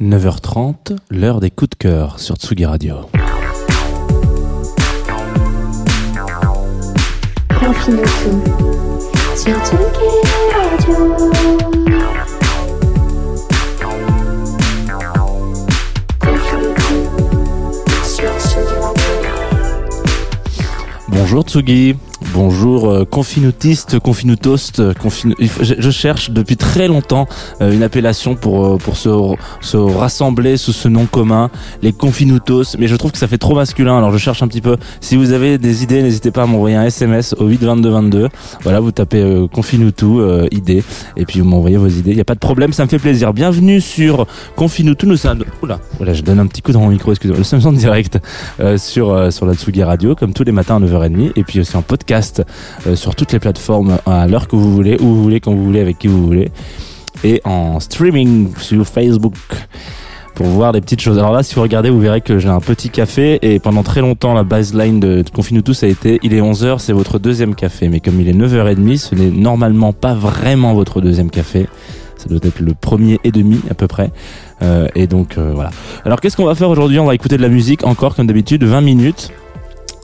9h30, l'heure des coups de cœur sur Tsugi Radio. Bonjour Tsugi, bonjour euh, confinutiste, confinutost, confinu- il faut- je, cherche depuis très longtemps euh, une appellation pour euh, pour se, se rassembler sous ce nom commun, les confinutos, mais je trouve que ça fait trop masculin, alors je cherche un petit peu. Si vous avez des idées, n'hésitez pas à m'envoyer un SMS au 8 22 22. Voilà, vous tapez euh, euh, idée et puis vous m'envoyez vos idées. Il y a pas de problème, ça me fait plaisir. Bienvenue sur Confinutu. Nous sommes oula, voilà, je donne un petit coup dans mon micro, excusez-moi. Nous sommes en direct euh, sur sur la Tsugi Radio comme tous les matins à 9h30 et puis aussi en podcast euh, sur toutes les plateformes à l'heure que vous voulez, où vous voulez, quand vous voulez, avec qui vous voulez et en streaming sur Facebook pour voir des petites choses. Alors là, si vous regardez, vous verrez que j'ai un petit café et pendant très longtemps, la baseline de, de Confine-nous tous a été il est 11h, c'est votre deuxième café. Mais comme il est 9h30, ce n'est normalement pas vraiment votre deuxième café. Ça doit être le premier et demi à peu près. Euh, et donc euh, voilà. Alors qu'est-ce qu'on va faire aujourd'hui? On va écouter de la musique encore comme d'habitude, 20 minutes.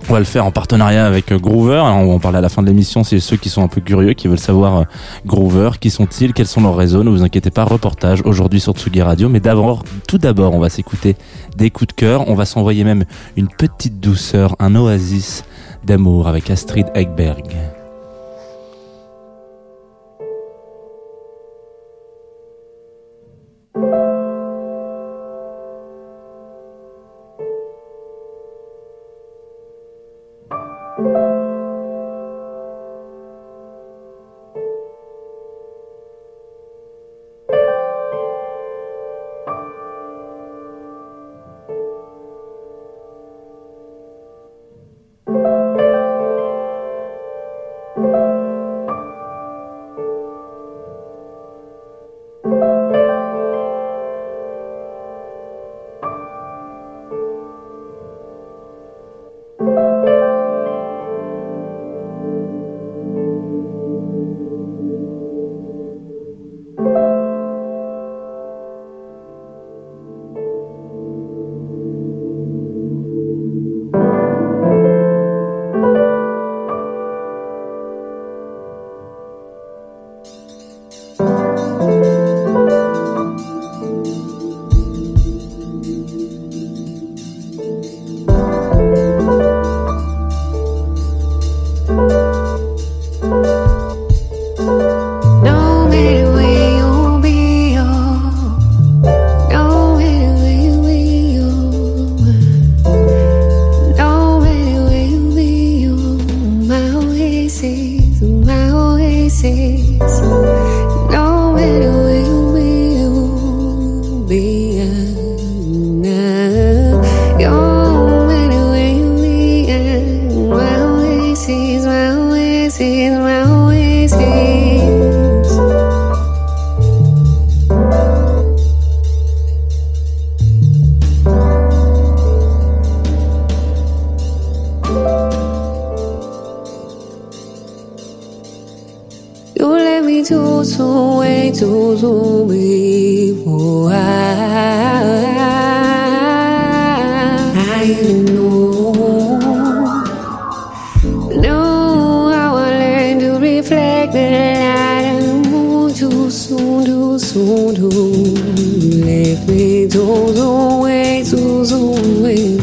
On va le faire en partenariat avec euh, Groover. On va en parler à la fin de l'émission. C'est ceux qui sont un peu curieux, qui veulent savoir euh, Groover, qui sont-ils, quels sont leurs réseaux. Ne vous inquiétez pas, reportage aujourd'hui sur Tsugi Radio. Mais d'abord, tout d'abord, on va s'écouter des coups de cœur. On va s'envoyer même une petite douceur, un oasis d'amour avec Astrid Egberg. Oasis. Lift me to the way, to the way,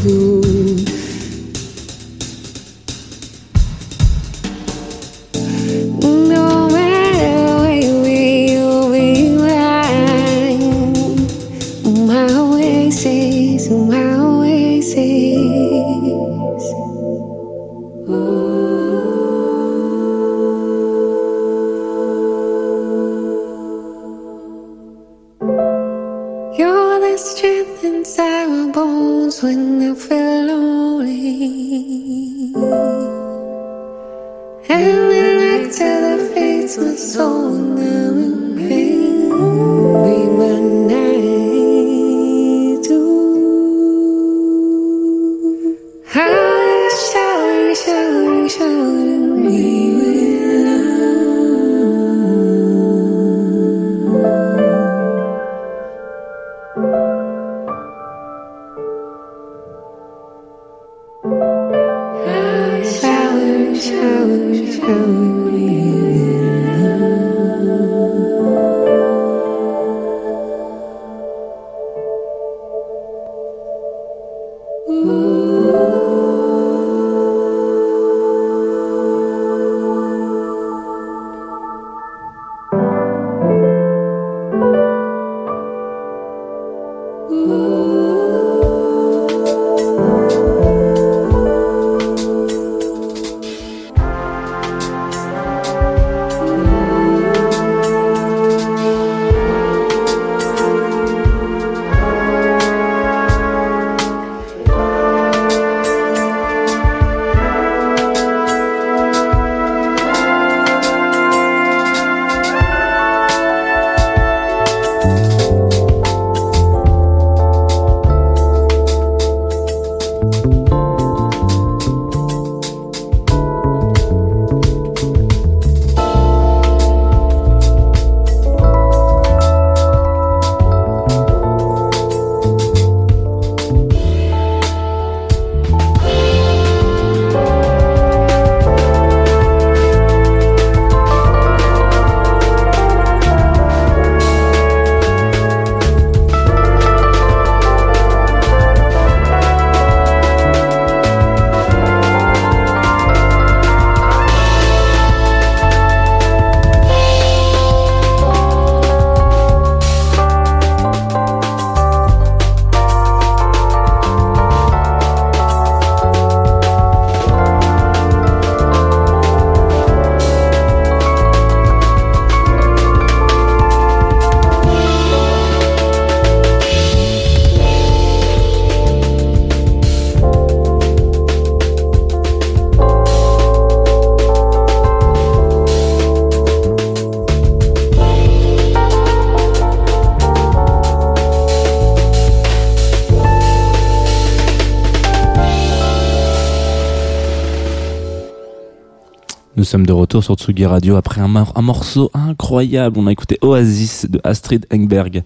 Nous sommes de retour sur Tsugi Radio après un, mor- un morceau incroyable. On a écouté Oasis de Astrid Engberg.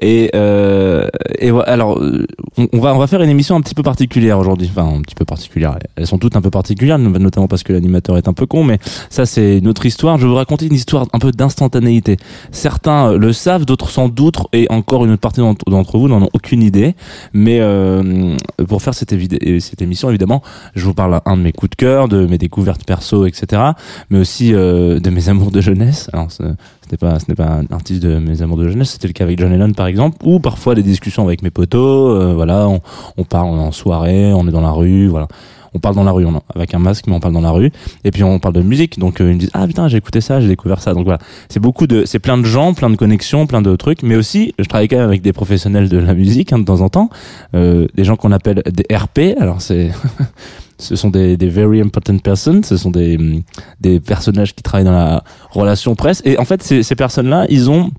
Et, euh, et alors, euh, on, va, on va faire une émission un petit peu particulière aujourd'hui. Enfin, un petit peu particulière. Elles sont toutes un peu particulières, notamment parce que l'animateur est un peu con, mais ça, c'est une autre histoire. Je vais vous raconter une histoire un peu d'instantanéité. Certains euh, le savent, d'autres sans doute, et encore une autre partie d'entre vous n'en ont aucune idée. Mais euh, pour faire cette, cette émission, évidemment, je vous parle un de mes coups de cœur, de mes découvertes perso, etc. Mais aussi euh, de mes amours de jeunesse. Alors, ce n'est pas, un artiste de mes amours de jeunesse. C'était le cas avec John Lennon, par exemple, ou parfois des discussions avec mes potos. euh, voilà, on, parle en soirée, on est dans la rue, voilà. On parle dans la rue, on, avec un masque, mais on parle dans la rue. Et puis on parle de musique, donc euh, ils me disent ah putain j'ai écouté ça, j'ai découvert ça. Donc voilà, c'est beaucoup de, c'est plein de gens, plein de connexions, plein de trucs. Mais aussi, je travaille quand même avec des professionnels de la musique hein, de temps en temps, euh, des gens qu'on appelle des RP. Alors c'est ce sont des, des very important persons, ce sont des, des personnages qui travaillent dans la relation presse. Et en fait, ces, ces personnes-là, ils ont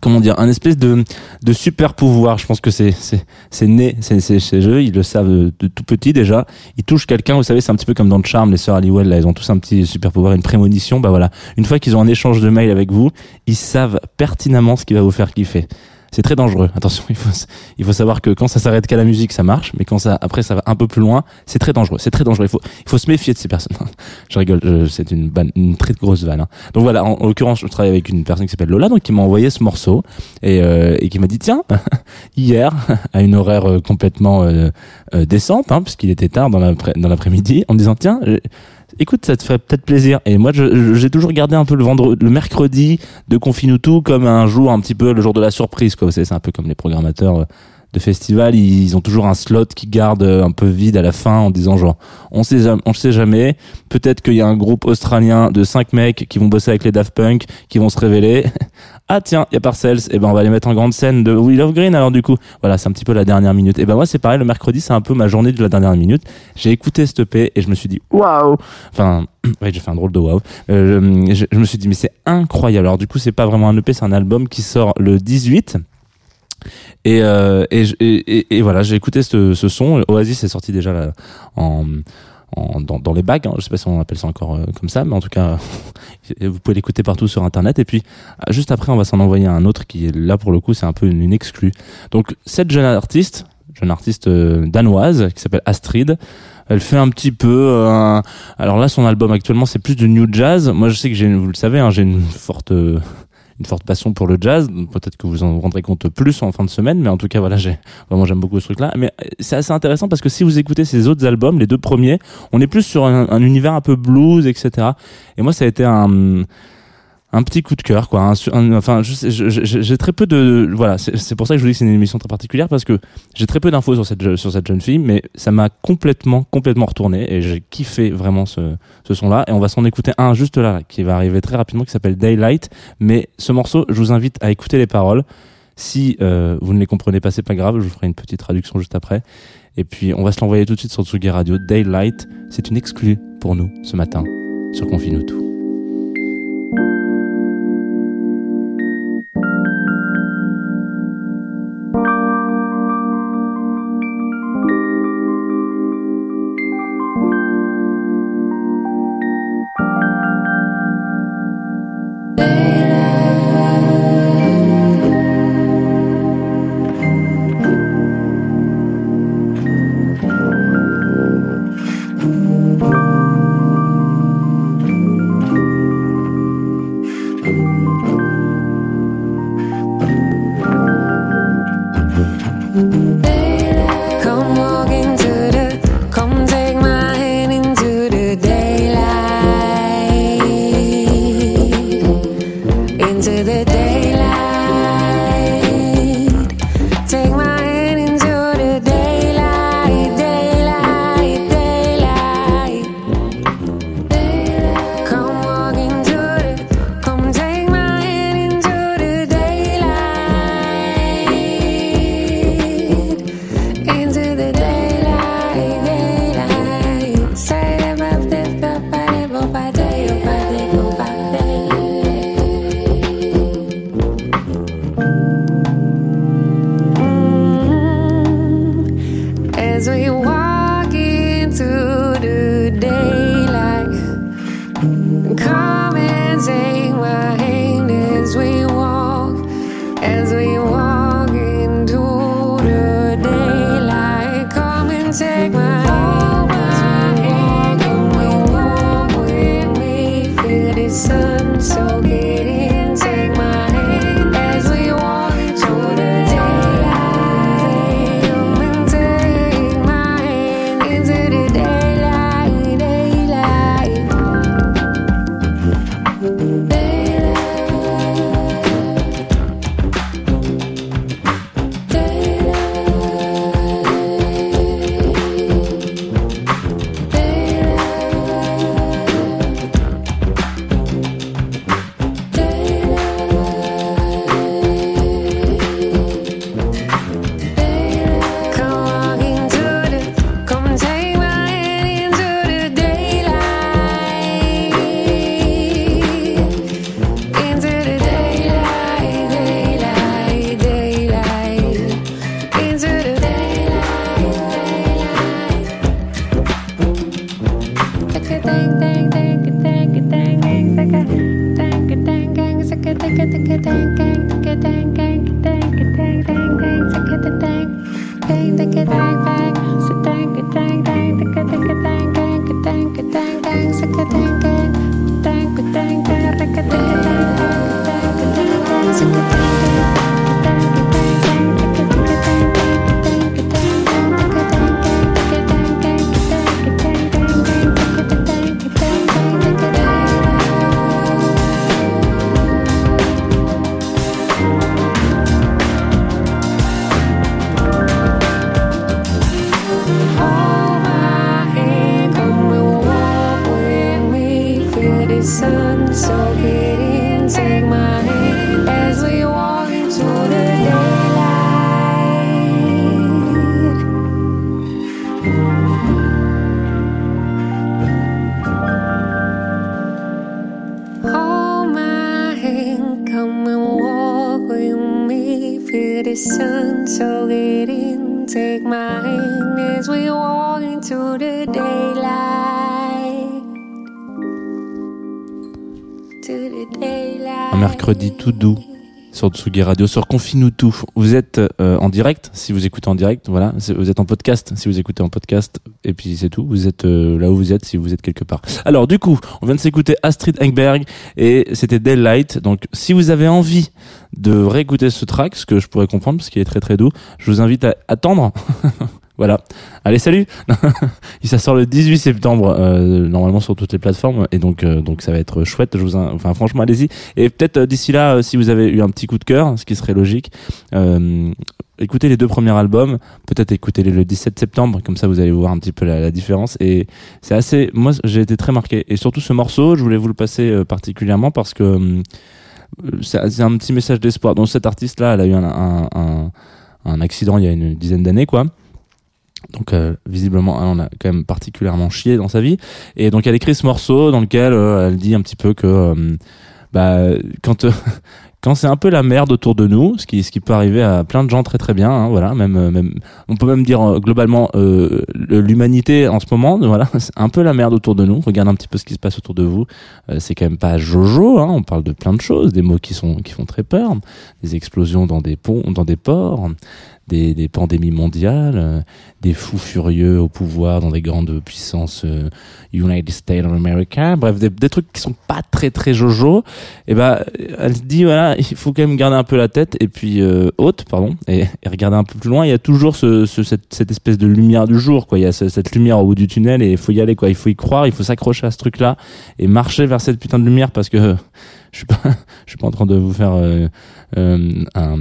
comment dire un espèce de de super pouvoir. Je pense que c'est c'est c'est né c'est c'est chez eux ils le savent de, tout petit déjà. Ils touchent quelqu'un vous savez c'est un petit peu comme dans le charme les sœurs Halliwell là ils ont tous un petit super pouvoir une prémonition. Bah voilà. Une fois qu'ils ont un échange de mails avec vous ils savent pertinemment ce qui va vous faire kiffer c'est très dangereux. Attention, il faut, il faut savoir que quand ça s'arrête qu'à la musique, ça marche, mais quand ça, après, ça va un peu plus loin, c'est très dangereux. C'est très dangereux. Il faut, il faut se méfier de ces personnes. je rigole, c'est une, ban- une très grosse vanne. hein. Donc voilà, en, en l'occurrence, je travaille avec une personne qui s'appelle Lola, donc qui m'a envoyé ce morceau et, euh, et qui m'a dit tiens, hier, à une horaire euh, complètement euh, euh, décente, hein, puisqu'il était tard dans l'après-midi, en me disant tiens. Écoute, ça te ferait peut-être plaisir. Et moi, j'ai toujours gardé un peu le vendredi, le mercredi de Confinutu comme un jour un petit peu le jour de la surprise. Quoi. C'est un peu comme les programmateurs euh, de festival. Ils ont toujours un slot qui garde euh, un peu vide à la fin en disant genre, on sait, on sait jamais. Peut-être qu'il y a un groupe australien de cinq mecs qui vont bosser avec les Daft Punk, qui vont se révéler. ah tiens, il y a Parcells. Et ben on va les mettre en grande scène de We Love Green. Alors du coup, voilà, c'est un petit peu la dernière minute. Et ben moi c'est pareil. Le mercredi, c'est un peu ma journée de la dernière minute. J'ai écouté cette EP et je me suis dit waouh. Enfin, ouais, j'ai fait un drôle de waouh. Euh, je, je me suis dit mais c'est incroyable. Alors du coup, c'est pas vraiment un EP, c'est un album qui sort le 18. Et, euh, et, et, et- voilà, j'ai écouté ce, ce son. Oasis est sorti déjà là, en, en, dans, dans les bacs. Hein. Je sais pas si on appelle ça encore euh, comme ça, mais en tout cas, vous pouvez l'écouter partout sur Internet. Et puis, juste après, on va s'en envoyer un autre qui est là pour le coup, c'est un peu une, une exclue. Donc, cette jeune artiste, jeune artiste euh, danoise qui s'appelle Astrid. Elle fait un petit peu. euh, alors là, son album actuellement, c'est plus du new jazz. Moi, je sais que j'ai, vous le savez, hein, j'ai une forte euh, une forte passion pour le jazz. Peut-être que vous en rendrez compte plus en fin de semaine, mais en tout cas, voilà, j'ai vraiment j'aime beaucoup ce truc-là. Mais euh, c'est assez intéressant parce que si vous écoutez ses autres albums, les deux premiers, on est plus sur un, un univers un peu blues, etc. Et moi, ça a été un un petit coup de cœur quoi un- enfin j'ai très peu de voilà c'est pour ça que je vous dis que c'est une émission très particulière parce que j'ai très peu d'infos sur cette jeune fille mais ça m'a complètement complètement retourné et j'ai kiffé vraiment ce son là et on va s'en écouter un juste là, qui va arriver très rapidement qui s'appelle Daylight mais ce morceau je vous invite à écouter les paroles. Si euh, vous ne les comprenez pas c'est pas grave je vous ferai une petite traduction juste après. Et puis on va se l'envoyer tout de suite sur Tsugi Radio. Daylight c'est une exclue pour nous ce matin sur Confinutu Come Un mercredi tout doux sur Tsugi Radio, sur Confine-nous tout. Vous êtes euh, en direct, si vous écoutez en direct, voilà. Vous êtes en podcast, si vous écoutez en podcast, et puis c'est tout. Vous êtes euh, là où vous êtes, si vous êtes quelque part. Alors, du coup, on vient de s'écouter Astrid Engberg, et c'était Daylight. Donc, si vous avez envie de réécouter ce track, ce que je pourrais comprendre, parce qu'il est très très doux, je vous invite à attendre. voilà. Allez, salut Ça sort le 18 septembre, euh, normalement sur toutes les plateformes, et donc, euh, donc ça va être chouette. Je vous, in- enfin, franchement, allez-y. Et peut-être euh, d'ici là, euh, si vous avez eu un petit coup de cœur, ce qui serait logique, écoutez les deux premiers albums, peut-être écoutez-les le 17 septembre, comme ça vous allez voir un petit peu la, la différence. Et c'est assez, moi j'ai été très marqué. Et surtout ce morceau, je voulais vous le passer particulièrement parce que c'est un petit message d'espoir. Donc cette artiste-là, elle a eu un, un accident il y a une dizaine d'années, quoi. Donc euh, visiblement, elle en a quand même particulièrement chié dans sa vie. Et donc elle écrit ce morceau dans lequel euh, elle dit un petit peu que euh, bah, quand quand c'est un peu la merde autour de nous, ce qui ce qui peut arriver à plein de gens très très bien, hein, voilà, même même on peut même dire globalement le- l'humanité en ce moment, voilà, c'est un peu la merde autour de nous. Regarde un petit peu ce qui se passe autour de vous. C'est quand même pas Jojo, hein, on parle de plein de choses, des mots qui sont qui font très peur, des explosions dans des ponts, dans des ports. Des, des pandémies mondiales, euh, des fous furieux au pouvoir dans des grandes puissances euh, United States of America, bref, des, des trucs qui sont pas très très jojo. Et ben, elle se dit voilà, il faut quand même garder un peu la tête et puis euh, haute, pardon, et, et regarder un peu plus loin. Il y a toujours ce, ce- cette, cette espèce de lumière du jour, quoi. Il y a ce- cette lumière au bout du tunnel et il faut y aller, quoi. Il faut y croire, il faut s'accrocher à ce truc-là et marcher vers cette putain de lumière parce que je suis pas, je suis pas en train de vous faire euh, euh, un,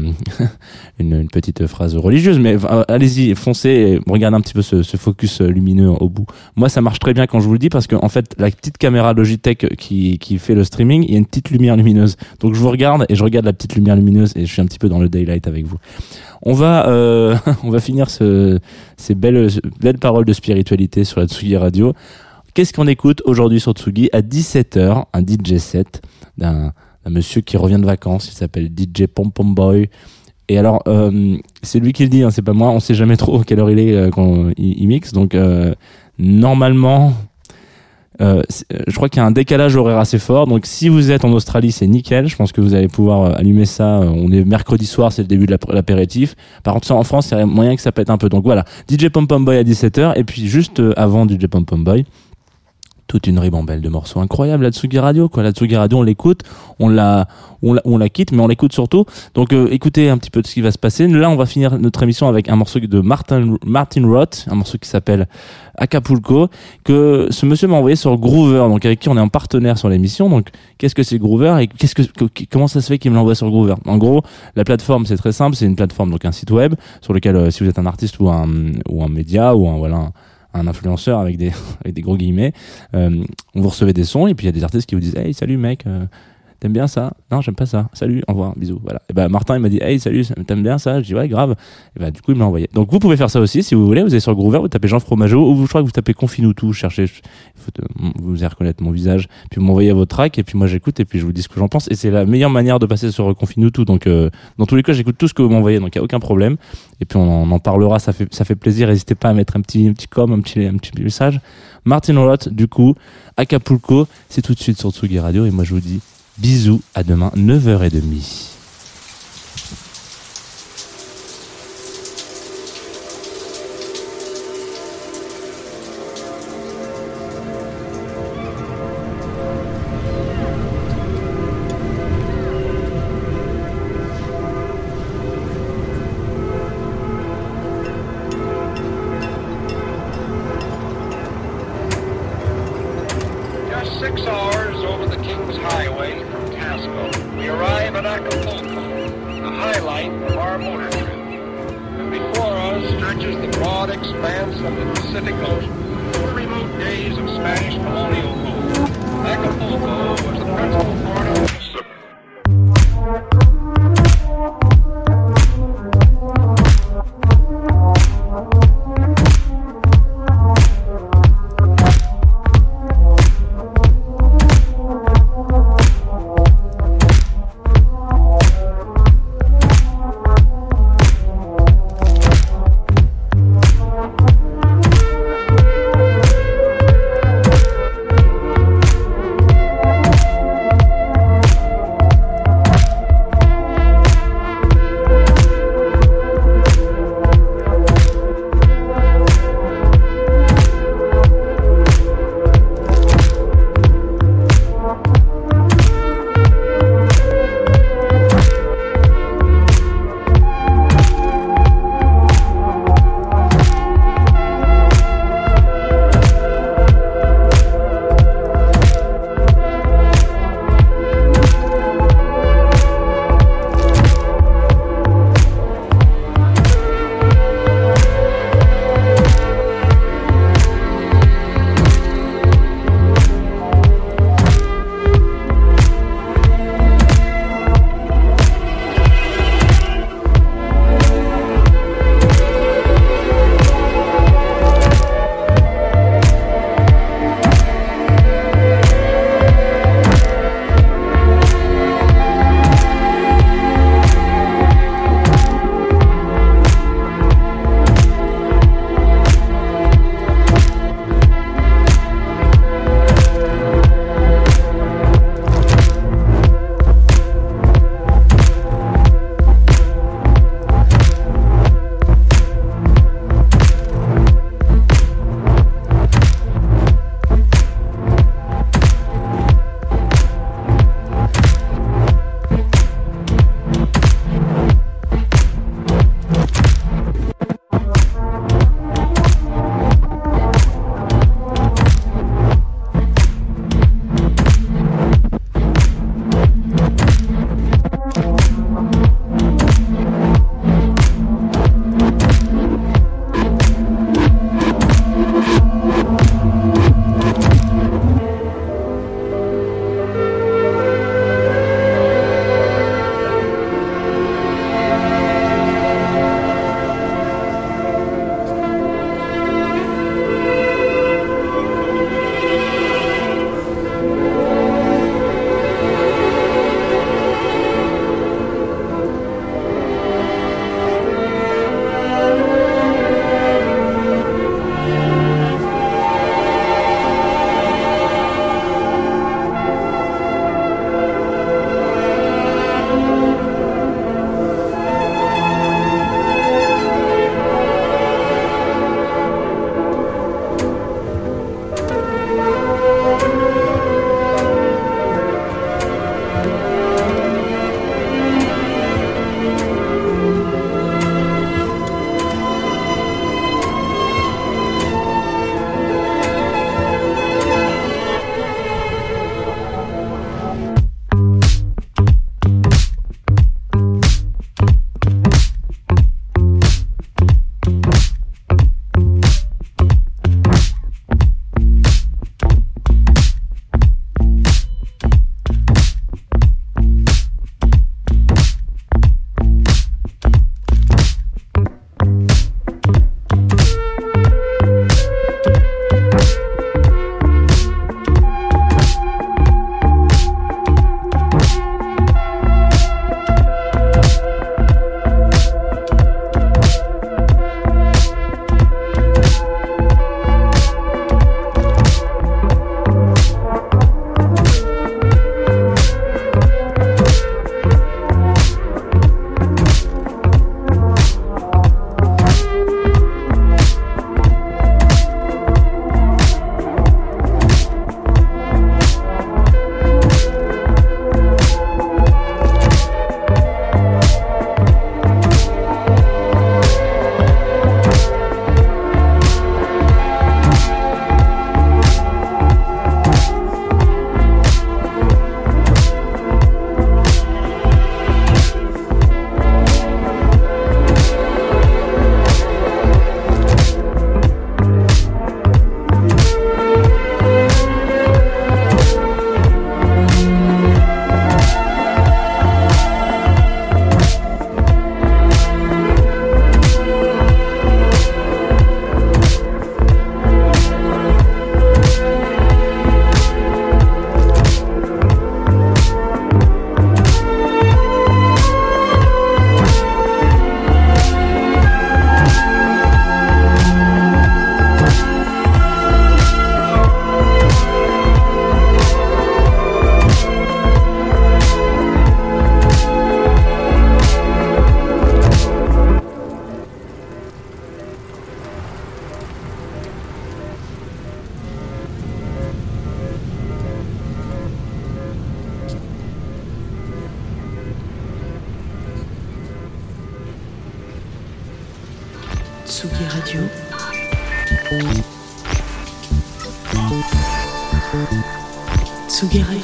une, petite phrase religieuse, mais euh, allez-y, foncez, et regardez un petit peu ce, ce focus euh, lumineux au bout. Moi, ça marche très bien quand je vous le dis parce que en fait, la petite caméra Logitech qui, qui fait le streaming, il y a une petite lumière lumineuse. Donc je vous regarde et je regarde la petite lumière lumineuse et je suis un petit peu dans le daylight avec vous. On va, euh, on va finir ce, ces belles, belles paroles de spiritualité sur la Tsugi Radio. Qu'est-ce qu'on écoute aujourd'hui sur Tsugi à 17h, un DJ set? D'un monsieur qui revient de vacances, il s'appelle DJ Pom Pom Boy. Et alors, euh, c'est lui qui le dit, hein, c'est pas moi, on sait jamais trop quelle heure il est euh, quand il, mixe, donc euh, normalement, euh, euh, je crois qu'il y a un décalage horaire assez fort, donc si vous êtes en Australie, c'est nickel, je pense que vous allez pouvoir allumer ça, on est mercredi soir, c'est le début de l'ap- l'apéritif. Par contre, en France, il y a moyen que ça pète un peu, donc voilà, DJ Pom Pom Boy à 17h, et puis juste avant DJ Pom Pom Boy, toute une ribambelle de morceaux incroyables la Tsugi Radio quoi. La Radio on l'écoute on la on la, on la quitte mais on l'écoute surtout. Donc euh, écoutez un petit peu de ce qui va se passer. Là on va finir notre émission avec un morceau de Martin Martin Roth un morceau qui s'appelle Acapulco que ce monsieur m'a envoyé sur Groover donc avec qui on est en partenaire sur l'émission. Donc qu'est-ce que c'est Groover et qu'est-ce que que- comment ça se fait qu'il me l'envoie sur Groover? En gros la plateforme c'est très simple. C'est une plateforme donc un site web sur lequel euh, si vous êtes un artiste ou un ou un média ou un voilà un, un influenceur avec des avec des gros guillemets euh, vous recevez des sons et puis il y a des artistes qui vous disent hey salut mec euh, t'aimes bien ça? Non j'aime pas ça. Salut au revoir bisous voilà. Et ben Martin il m'a dit hey salut t'aimes bien ça? Je dis ouais grave. Et ben du coup il me l'a envoyé. Donc vous pouvez faire ça aussi si vous voulez. Vous allez sur Groover vous tapez Jean Fromageau ou je crois que vous tapez Confinoutou cherchez faut vous allez reconnaître mon visage puis vous m'envoyez vos tracks et puis moi j'écoute et puis je vous dis ce que j'en pense. Et c'est la meilleure manière de passer sur Confinoutou donc euh, dans tous les cas j'écoute tout ce que vous m'envoyez donc il y a aucun problème. Et puis on en, on en parlera ça fait ça fait plaisir. N'hésitez pas à mettre un petit un petit com un petit un petit message. Martin Roth du coup Acapulco c'est tout de suite sur Tsugi Radio et moi je vous dis bisous à demain 9h30 Just six hours Highway from Tasco, we arrive at Acapulco, the highlight of our motor trip. And before us stretches the broad expanse of the Pacific Ocean, the remote days of Spanish colonial rule. Acapulco was the principal port of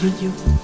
Tsugi